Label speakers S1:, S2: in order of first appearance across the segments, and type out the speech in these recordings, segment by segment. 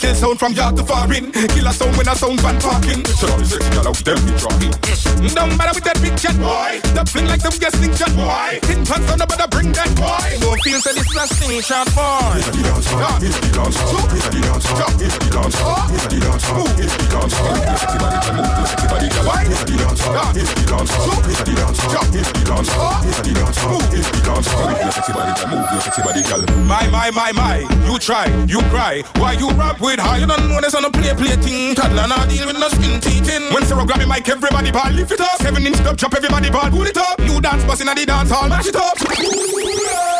S1: Weekend sound from yard to foreign. Killer sound when I sound van parking. So the sexy gal out them be dropping. Don't matter with that big chat, boy. The fling like some guessing chat, boy. Tin pants on the better bring that, boy. No feel say this is a shot, boy. It's a dance. It's a dance. It's a dance. It's a dance. It's a dance My, my, my, my. You try, you cry. Why you rap with high? You don't know this on a play play thing. Toddler not deal with no skin teething. When Sarah grab me mic, everybody ball lift it up. Seven inch dub chop, everybody ball pull it up. New dance busting at the dance hall, mash it up.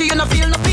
S2: cocky and
S3: I feel
S4: nothing.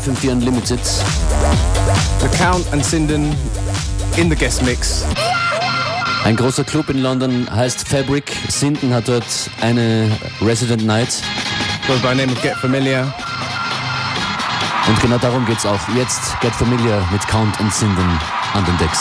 S4: FM4 Unlimited.
S5: The Count and Sinden in the guest mix.
S4: Ein großer Club in London heißt Fabric. Sinden hat dort eine Resident Night.
S5: Goes by name of Get Familiar.
S4: Und genau darum geht's auch. Jetzt Get Familiar mit Count und Sinden an den Decks.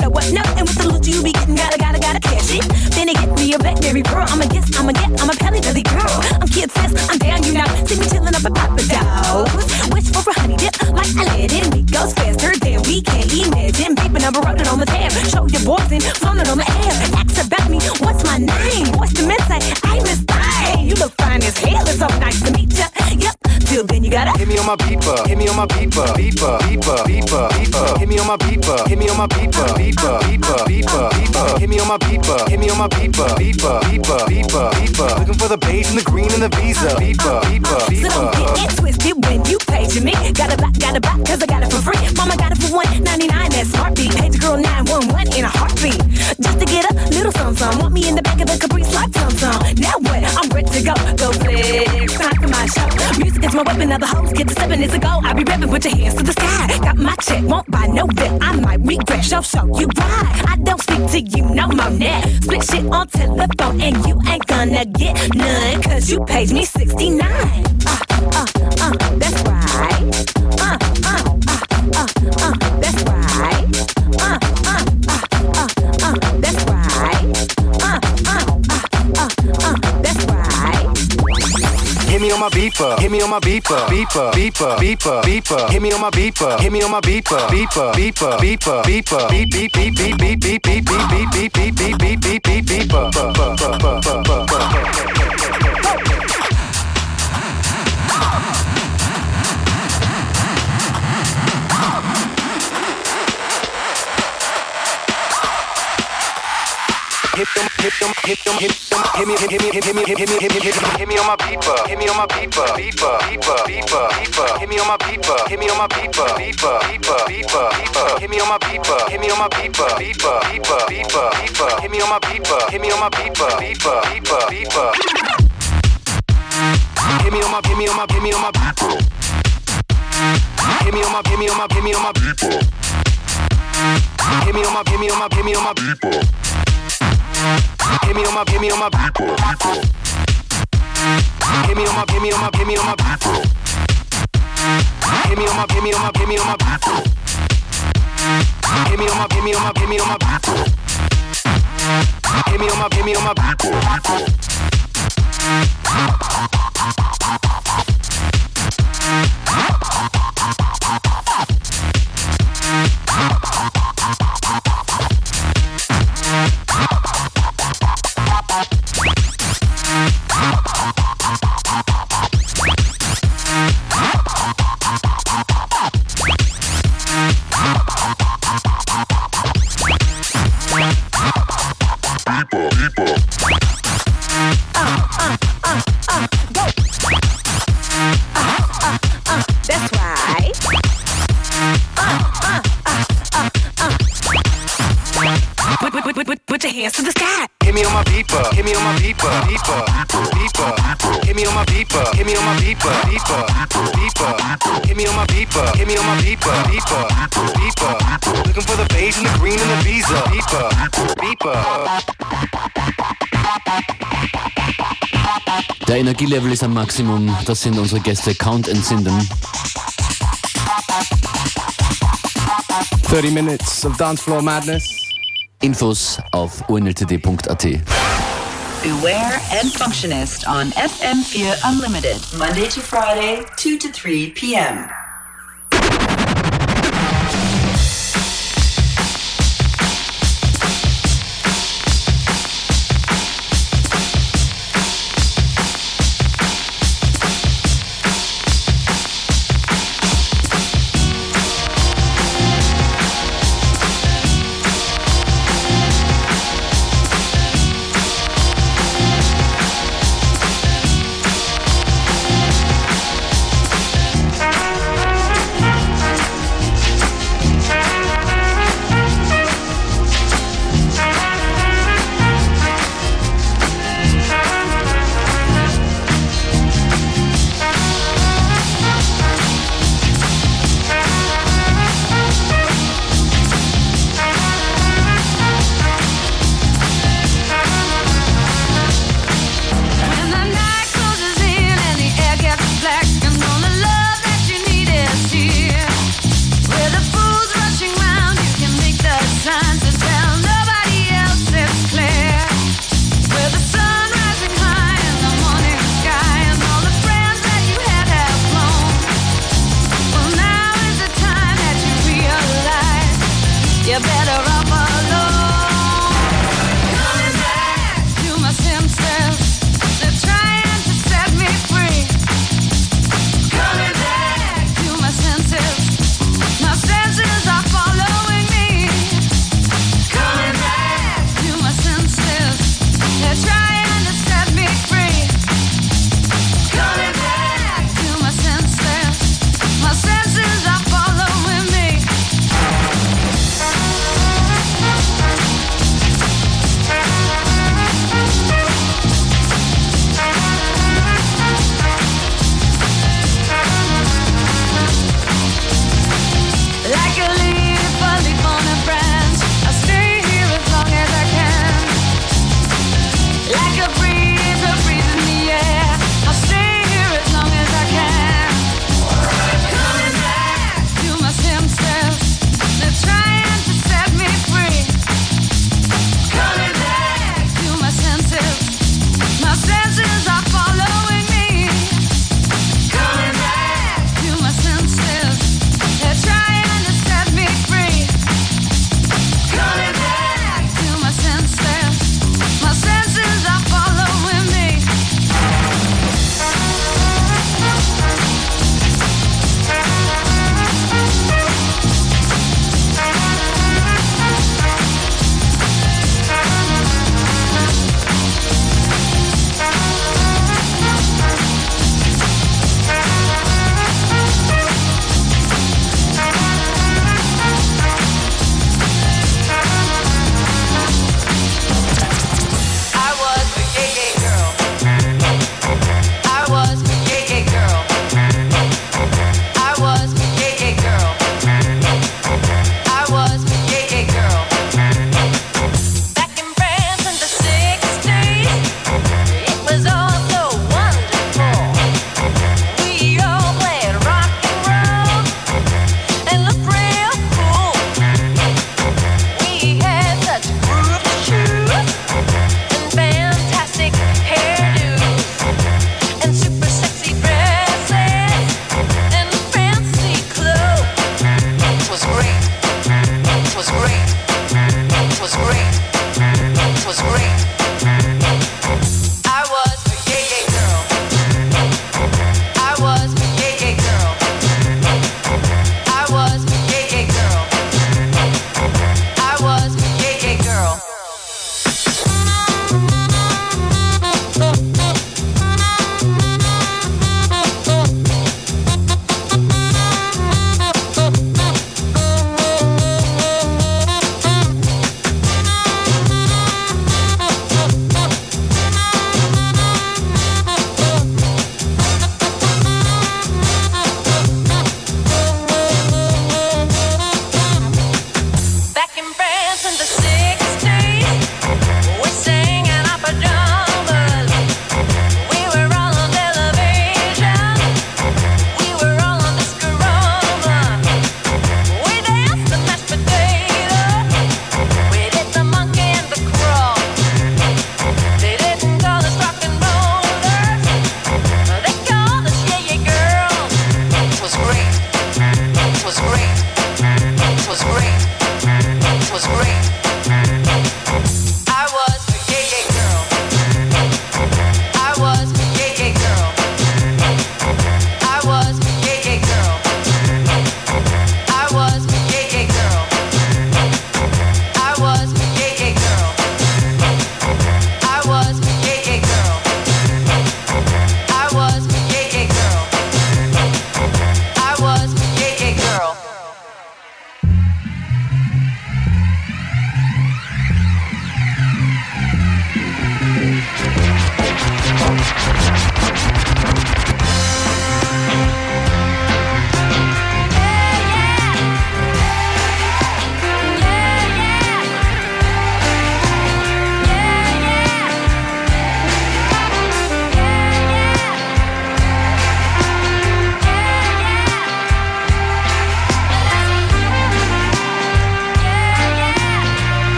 S6: Up from the flow up, no, and with the loot you be getting, gotta, gotta, gotta cash it. Then it get me a blackberry pearl. I'm a guess, I'm a get, I'm a pelly belly girl. I'm kid sis, I'm down, you know. See me chillin' up at Papa Dogs. Wish for a honey dip, like Aladdin. It goes faster than we can imagine. Paper number wrote it on the tab. Show your boys and it on the air. Ask about me, what's my name? What's the mensaje? I'm Miss Thing. You look fine as hell, it's so nice to meet ya. Yep, till then you gotta
S7: Hit me on my beeper, hit me on my beeper, beeper, beeper, beeper, beeper, hit me on my beeper, hit me on my beeper, beeper, beeper, beeper, beeper, hit me on my beeper, hit me on my beeper, beeper, beeper, beeper, beeper, looking for the beige and the green and the visa, beeper, beeper,
S6: So don't
S7: beeper.
S6: get it twisted when you paging me. Got a buy, got a buy, cause I got it for free. Mama got it for one ninety nine. That's heartbeat. Page girl nine one one in a heartbeat. Just to get a little something, some. Want me in the back of the Caprice like tum tum. Now what? I'm ready to go. Go flex, for my show. Music is my weapon. Now the hoes get to stepping. It's a go. I be rapping. Put your hands to the sky. Got my check. Won't buy no vet. I might regret. Show show you right. I don't speak to you no more now. Split shit on telephone and you ain't gonna get none. Cause you paid me 69. Uh, uh, uh, that's right. Uh, uh, uh, uh, uh, that's right.
S7: Hit me on my beeper, hit me on my beeper, beeper, beeper, beeper, beeper. Hit me on my beeper, hit me on my beeper, beeper, beeper, beeper, beeper, beep beep beep beep beep beep beep beep beep beep beep beep beep beep beep beeper. Bu- bu- bu- bu- bu- bu- Hit them, hit them, hit them, hit me, hit me, hit me, hit me, hit me, hit me, hit me, hit me on my beeper, hit me on my beeper, beeper, beeper, beeper, beeper, hit me on my beeper, hit me on my beeper, beeper, beeper, beeper, beeper, hit me on my beeper, hit me on my beeper, beeper, beeper, beeper, beeper, hit me on my beeper, hit me on my beeper, beeper, beeper, beeper. Hit me on my, hit me on my, hit me on my beeper. Hit me on my, hit me on my, hit me on my beeper. Hit me on my, hit me on my, hit me on my beeper. Hit me on my, hit me on my beeper. Hit me on my, hit me on my, hit me on my beeper. Hit me on my, hit me on my, hit me on my beeper. Hit me on my, hit me on my, hit me on my beeper. Hit me on my, hit me on my Uh, uh, uh, uh, go.
S6: Uh, uh, uh, that's right. Uh, uh, uh, uh, uh. Put, put, put, put, put your hands to the sky.
S7: Hit me on my beeper, hit me on my beeper, beeper, beeper, hit me on my beeper, hit me on my beeper, beeper, beeper, hit me on my beeper, hit me on my beeper, beeper, beeper, looking for the beige and the green and the visa, beeper, beeper.
S4: Der Energielevel ist am Maximum. Das sind unsere Gäste Count and Sinden.
S5: 30 minutes of dance floor madness.
S4: Infos auf unltd.at.
S8: Beware and Functionist on FM4 Unlimited.
S9: Monday to Friday, 2 to 3 p.m.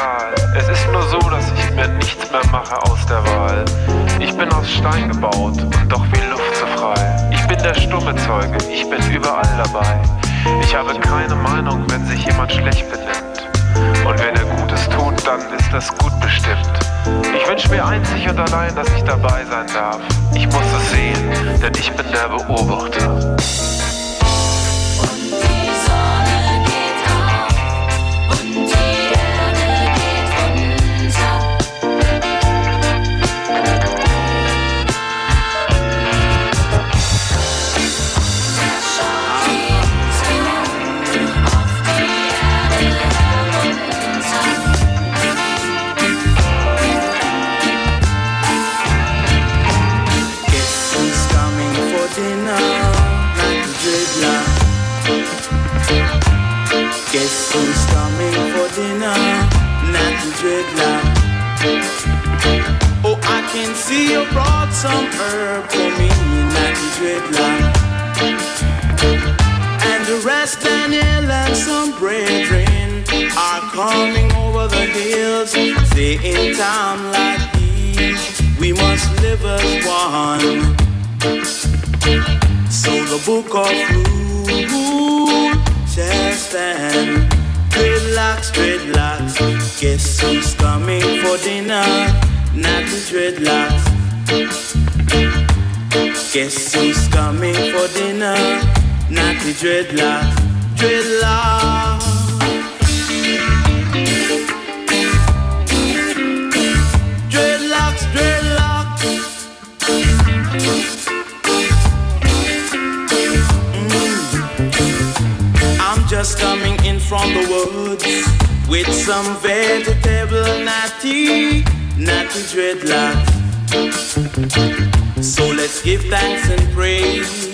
S10: egal. Es ist nur so, dass ich mir nichts mehr mache aus der Wahl. Ich bin aus Stein gebaut und doch wie Luft so frei. Ich bin der stumme Zeuge, ich bin überall dabei. Ich habe keine Meinung, wenn sich jemand schlecht benimmt. Und wenn er Gutes tut, dann ist das gut bestimmt. Ich wünsche mir einzig und allein, dass ich dabei sein darf. Ich muss es sehen, denn ich bin der Beobachter.
S11: Guess who's coming for dinner? Not the dreadlock. Oh, I can see you brought some herb for me, not the dreadlock. And the rest, Daniel and some brethren are coming over the hills. Say in time like these, we must live as one. So the book of rule shall stand. Dreadlocks, dreadlocks. Guess who's coming for dinner? Not the dreadlocks. Guess who's coming for dinner? Not the. Dreadlocks. Dreadlocks, just coming in from the woods with some vegetable natty, natty dreadlocks. So let's give thanks and praise.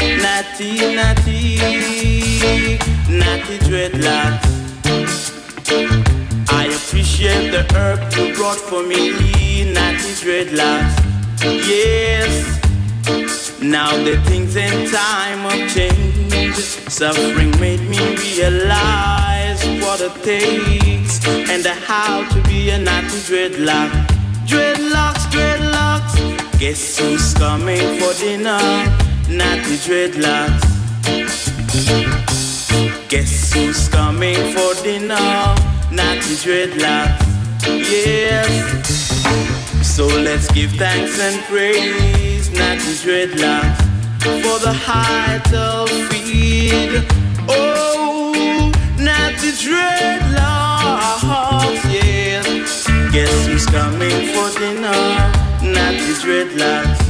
S11: Natty, natty, natty dreadlocks. I appreciate the herb you brought for me, natty dreadlocks. Yes, now the things in time have changed. Suffering made me realize what it takes and how to be a natty dreadlock. Dreadlocks, dreadlocks. Guess who's coming for dinner? Natty dreadlocks. Guess who's coming for dinner? Natty dreadlocks. Yes. So let's give thanks and praise, Natty dreadlocks, for the height of feed. Oh, Natty dreadlocks. Yes. Guess who's coming for dinner? Natty dreadlocks.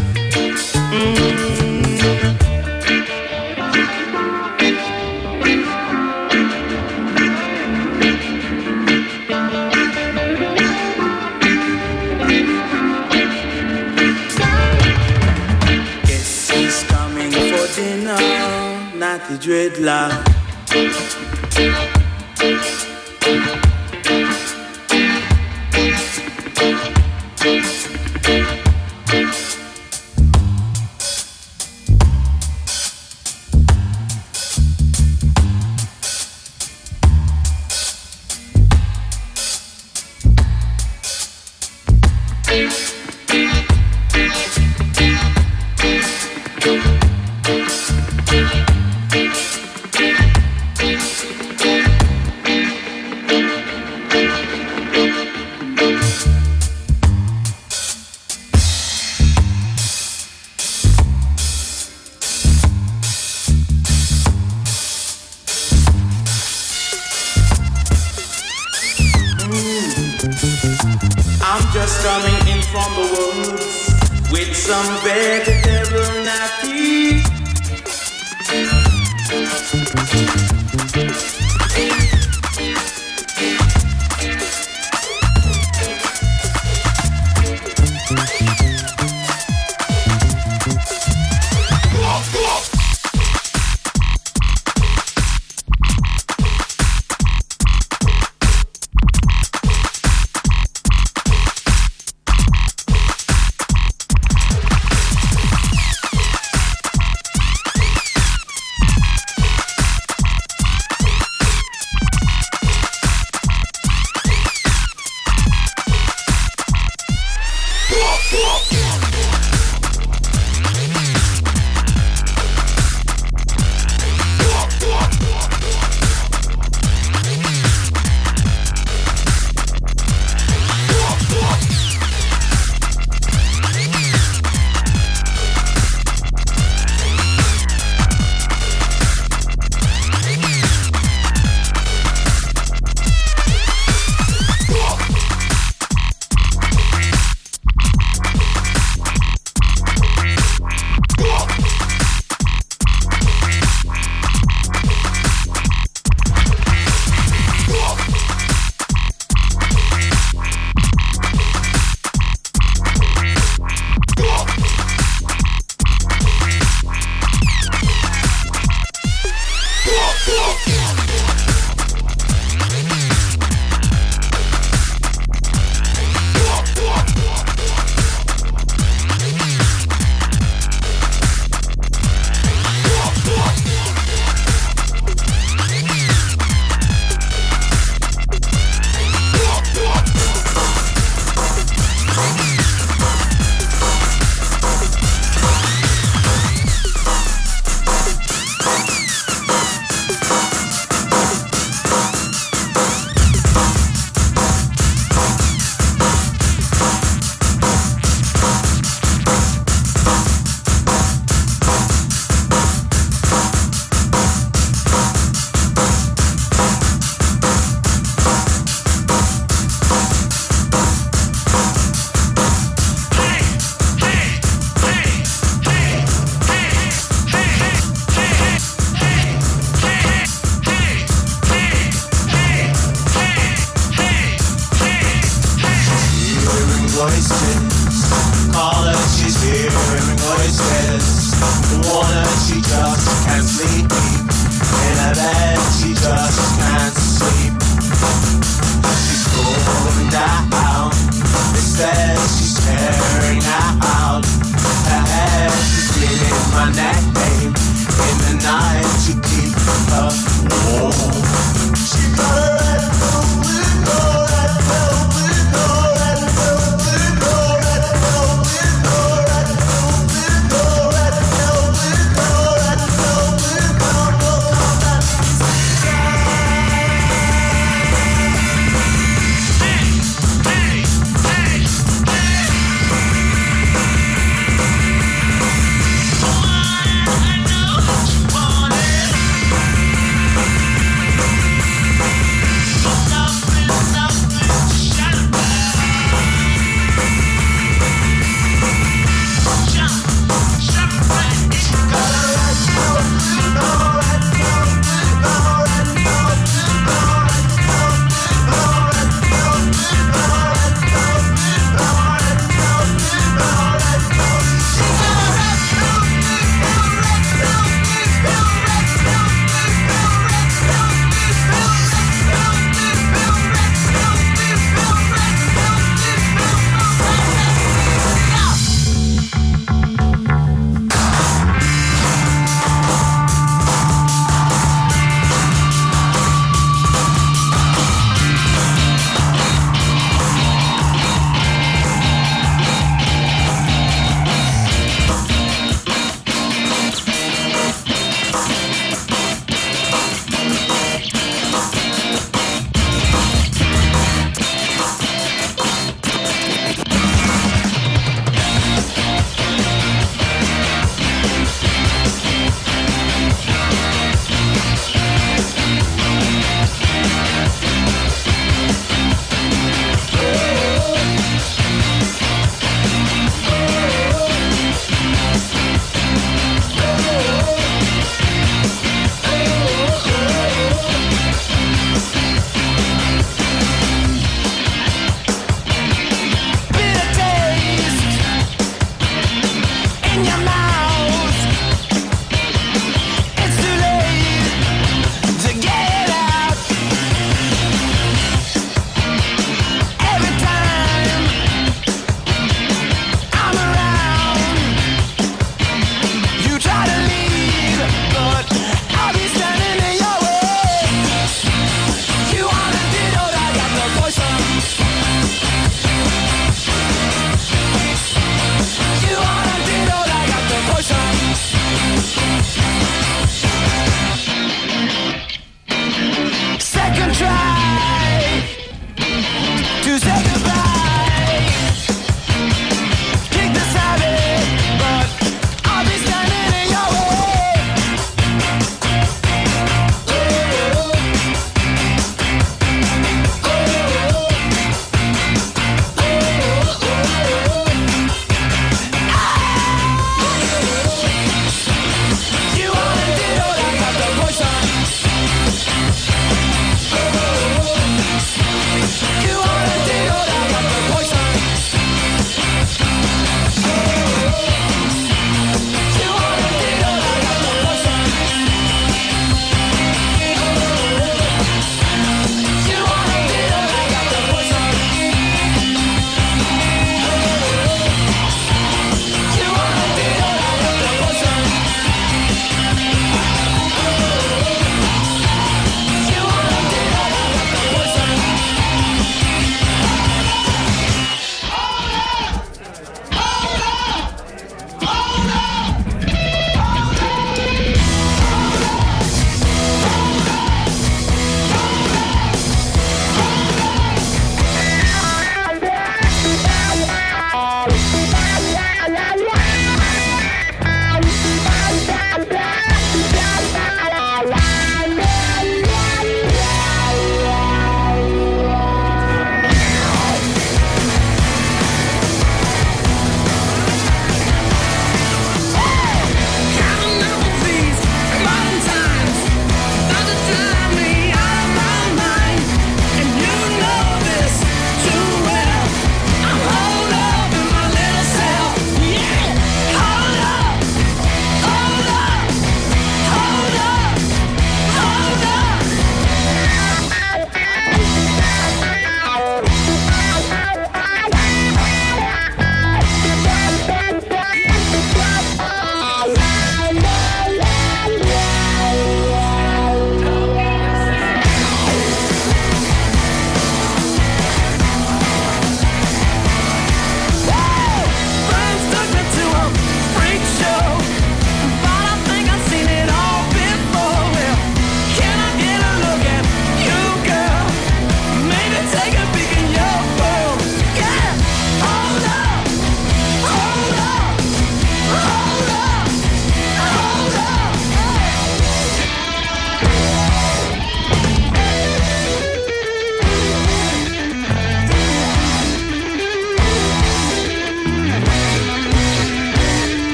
S11: Mm. The dreadlock.